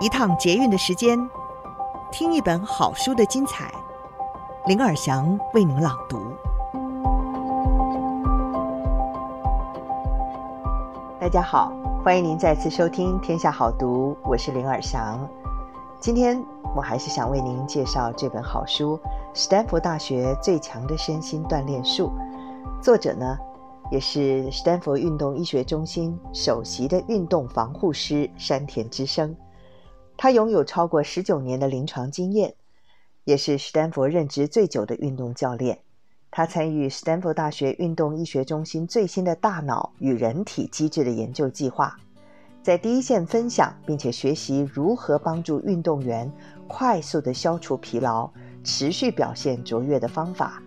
一趟捷运的时间，听一本好书的精彩。林尔祥为您朗读。大家好，欢迎您再次收听《天下好读》，我是林尔祥。今天我还是想为您介绍这本好书《史丹佛大学最强的身心锻炼术》，作者呢，也是史丹佛运动医学中心首席的运动防护师山田之生。他拥有超过十九年的临床经验，也是史丹佛任职最久的运动教练。他参与史丹佛大学运动医学中心最新的大脑与人体机制的研究计划，在第一线分享，并且学习如何帮助运动员快速地消除疲劳、持续表现卓越的方法。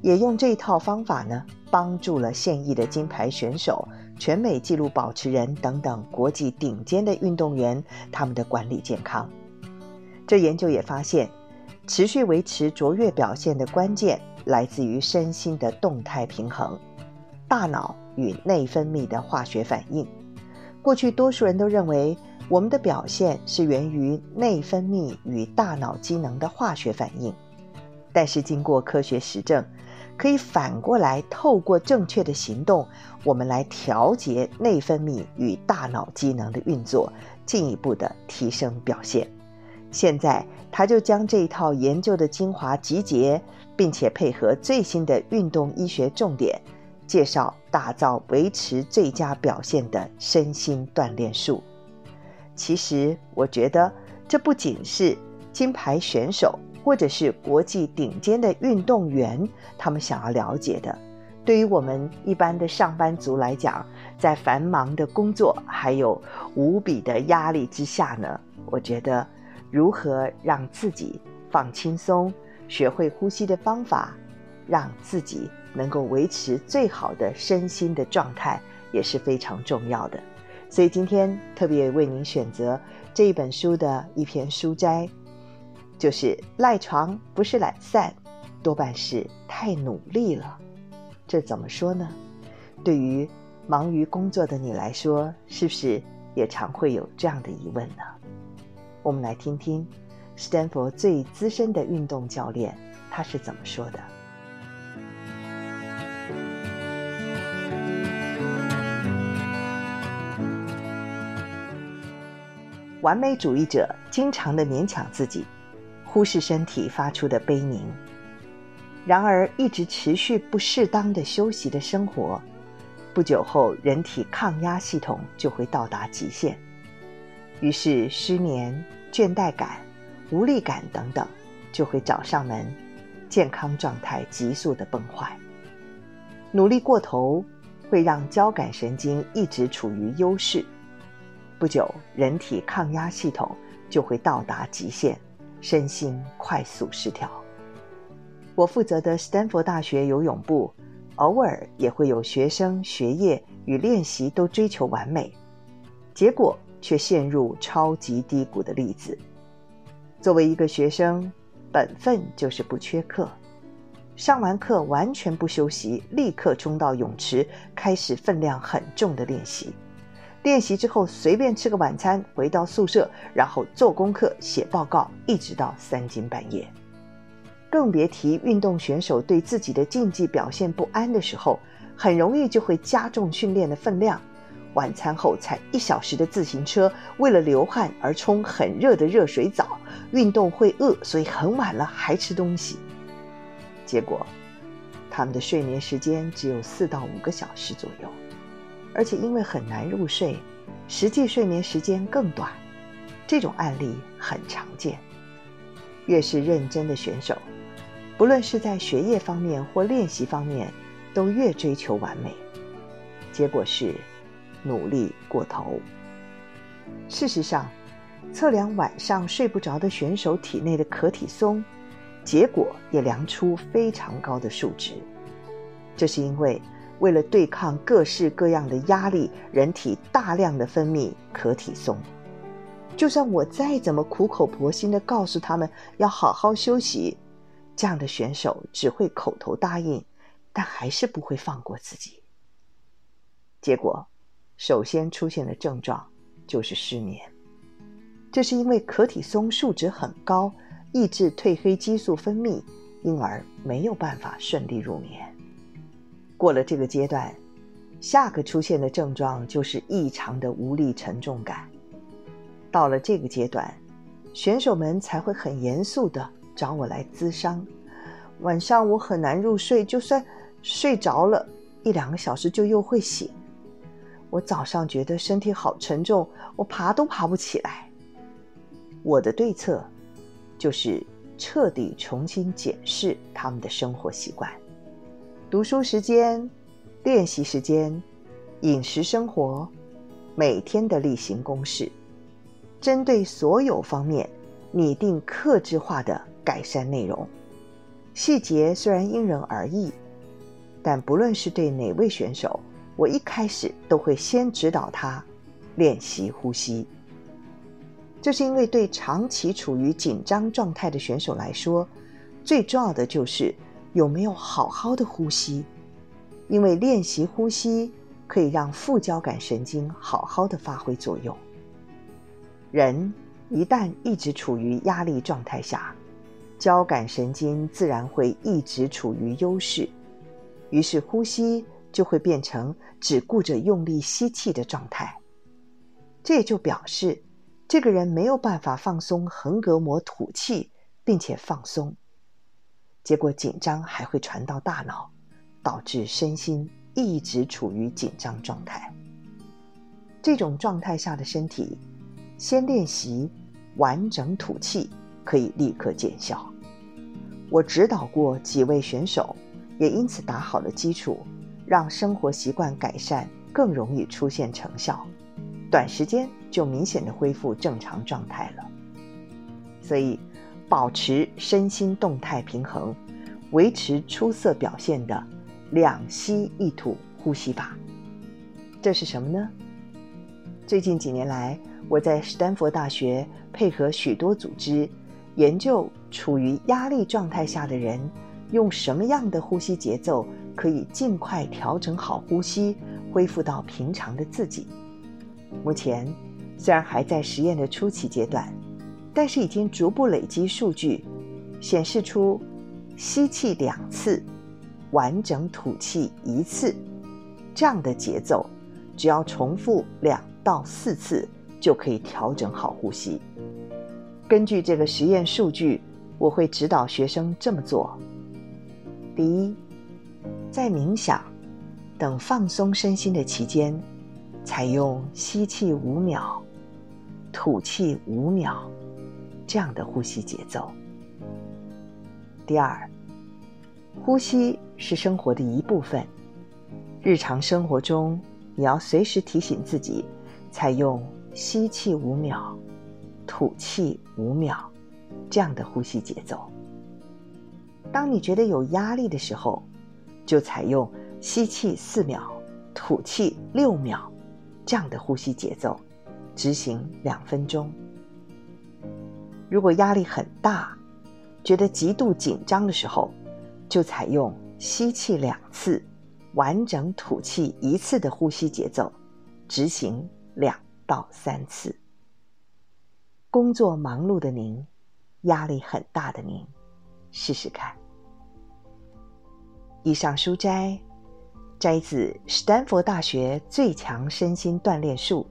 也用这套方法呢，帮助了现役的金牌选手。全美纪录保持人等等国际顶尖的运动员，他们的管理健康。这研究也发现，持续维持卓越表现的关键来自于身心的动态平衡，大脑与内分泌的化学反应。过去多数人都认为，我们的表现是源于内分泌与大脑机能的化学反应，但是经过科学实证。可以反过来，透过正确的行动，我们来调节内分泌与大脑机能的运作，进一步的提升表现。现在，他就将这一套研究的精华集结，并且配合最新的运动医学重点，介绍打造维持最佳表现的身心锻炼术。其实，我觉得这不仅是金牌选手。或者是国际顶尖的运动员，他们想要了解的，对于我们一般的上班族来讲，在繁忙的工作还有无比的压力之下呢，我觉得如何让自己放轻松，学会呼吸的方法，让自己能够维持最好的身心的状态，也是非常重要的。所以今天特别为您选择这一本书的一篇书摘。就是赖床不是懒散，多半是太努力了。这怎么说呢？对于忙于工作的你来说，是不是也常会有这样的疑问呢？我们来听听史丹佛最资深的运动教练他是怎么说的。完美主义者经常的勉强自己。忽视身体发出的悲鸣，然而一直持续不适当的休息的生活，不久后人体抗压系统就会到达极限，于是失眠、倦怠感、无力感等等就会找上门，健康状态急速的崩坏。努力过头会让交感神经一直处于优势，不久人体抗压系统就会到达极限。身心快速失调。我负责的斯坦福大学游泳部，偶尔也会有学生学业与练习都追求完美，结果却陷入超级低谷的例子。作为一个学生，本分就是不缺课，上完课完全不休息，立刻冲到泳池开始分量很重的练习。练习之后，随便吃个晚餐，回到宿舍，然后做功课、写报告，一直到三更半夜。更别提运动选手对自己的竞技表现不安的时候，很容易就会加重训练的分量。晚餐后踩一小时的自行车，为了流汗而冲很热的热水澡。运动会饿，所以很晚了还吃东西。结果，他们的睡眠时间只有四到五个小时左右。而且因为很难入睡，实际睡眠时间更短，这种案例很常见。越是认真的选手，不论是在学业方面或练习方面，都越追求完美，结果是努力过头。事实上，测量晚上睡不着的选手体内的可体松，结果也量出非常高的数值。这是因为。为了对抗各式各样的压力，人体大量的分泌可体松。就算我再怎么苦口婆心的告诉他们要好好休息，这样的选手只会口头答应，但还是不会放过自己。结果，首先出现的症状就是失眠。这是因为可体松数值很高，抑制褪黑激素分泌，因而没有办法顺利入眠。过了这个阶段，下个出现的症状就是异常的无力沉重感。到了这个阶段，选手们才会很严肃地找我来咨商。晚上我很难入睡，就算睡着了一两个小时就又会醒。我早上觉得身体好沉重，我爬都爬不起来。我的对策就是彻底重新检视他们的生活习惯。读书时间、练习时间、饮食生活，每天的例行公事，针对所有方面拟定克制化的改善内容。细节虽然因人而异，但不论是对哪位选手，我一开始都会先指导他练习呼吸。这是因为对长期处于紧张状态的选手来说，最重要的就是。有没有好好的呼吸？因为练习呼吸可以让副交感神经好好的发挥作用。人一旦一直处于压力状态下，交感神经自然会一直处于优势，于是呼吸就会变成只顾着用力吸气的状态。这也就表示，这个人没有办法放松横膈膜吐气，并且放松。结果紧张还会传到大脑，导致身心一直处于紧张状态。这种状态下的身体，先练习完整吐气，可以立刻见效。我指导过几位选手，也因此打好了基础，让生活习惯改善更容易出现成效，短时间就明显的恢复正常状态了。所以。保持身心动态平衡，维持出色表现的两吸一吐呼吸法，这是什么呢？最近几年来，我在史丹佛大学配合许多组织研究，处于压力状态下的人用什么样的呼吸节奏可以尽快调整好呼吸，恢复到平常的自己。目前虽然还在实验的初期阶段。但是已经逐步累积数据，显示出吸气两次，完整吐气一次，这样的节奏，只要重复两到四次，就可以调整好呼吸。根据这个实验数据，我会指导学生这么做：第一，在冥想等放松身心的期间，采用吸气五秒，吐气五秒。这样的呼吸节奏。第二，呼吸是生活的一部分，日常生活中你要随时提醒自己，采用吸气五秒，吐气五秒这样的呼吸节奏。当你觉得有压力的时候，就采用吸气四秒，吐气六秒这样的呼吸节奏，执行两分钟。如果压力很大，觉得极度紧张的时候，就采用吸气两次，完整吐气一次的呼吸节奏，执行两到三次。工作忙碌的您，压力很大的您，试试看。以上书摘摘自史丹佛大学最强身心锻炼术，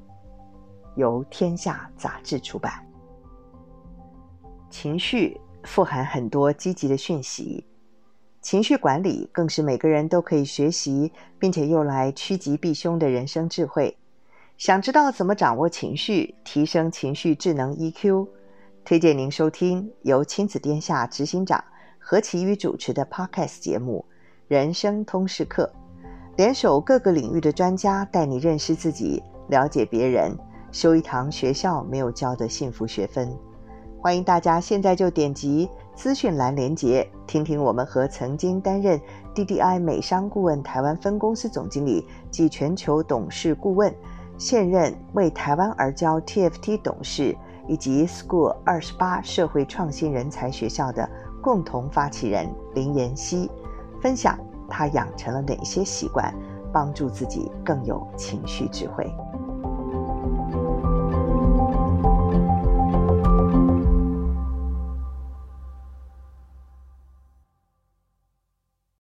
由天下杂志出版。情绪富含很多积极的讯息，情绪管理更是每个人都可以学习并且用来趋吉避凶的人生智慧。想知道怎么掌握情绪，提升情绪智能 EQ？推荐您收听由亲子天下执行长何其瑜主持的 Podcast 节目《人生通识课》，联手各个领域的专家，带你认识自己，了解别人，修一堂学校没有教的幸福学分。欢迎大家现在就点击资讯栏连接，听听我们和曾经担任 DDI 美商顾问台湾分公司总经理及全球董事顾问，现任为台湾而教 TFT 董事以及 School 二十八社会创新人才学校的共同发起人林妍希，分享他养成了哪些习惯，帮助自己更有情绪智慧。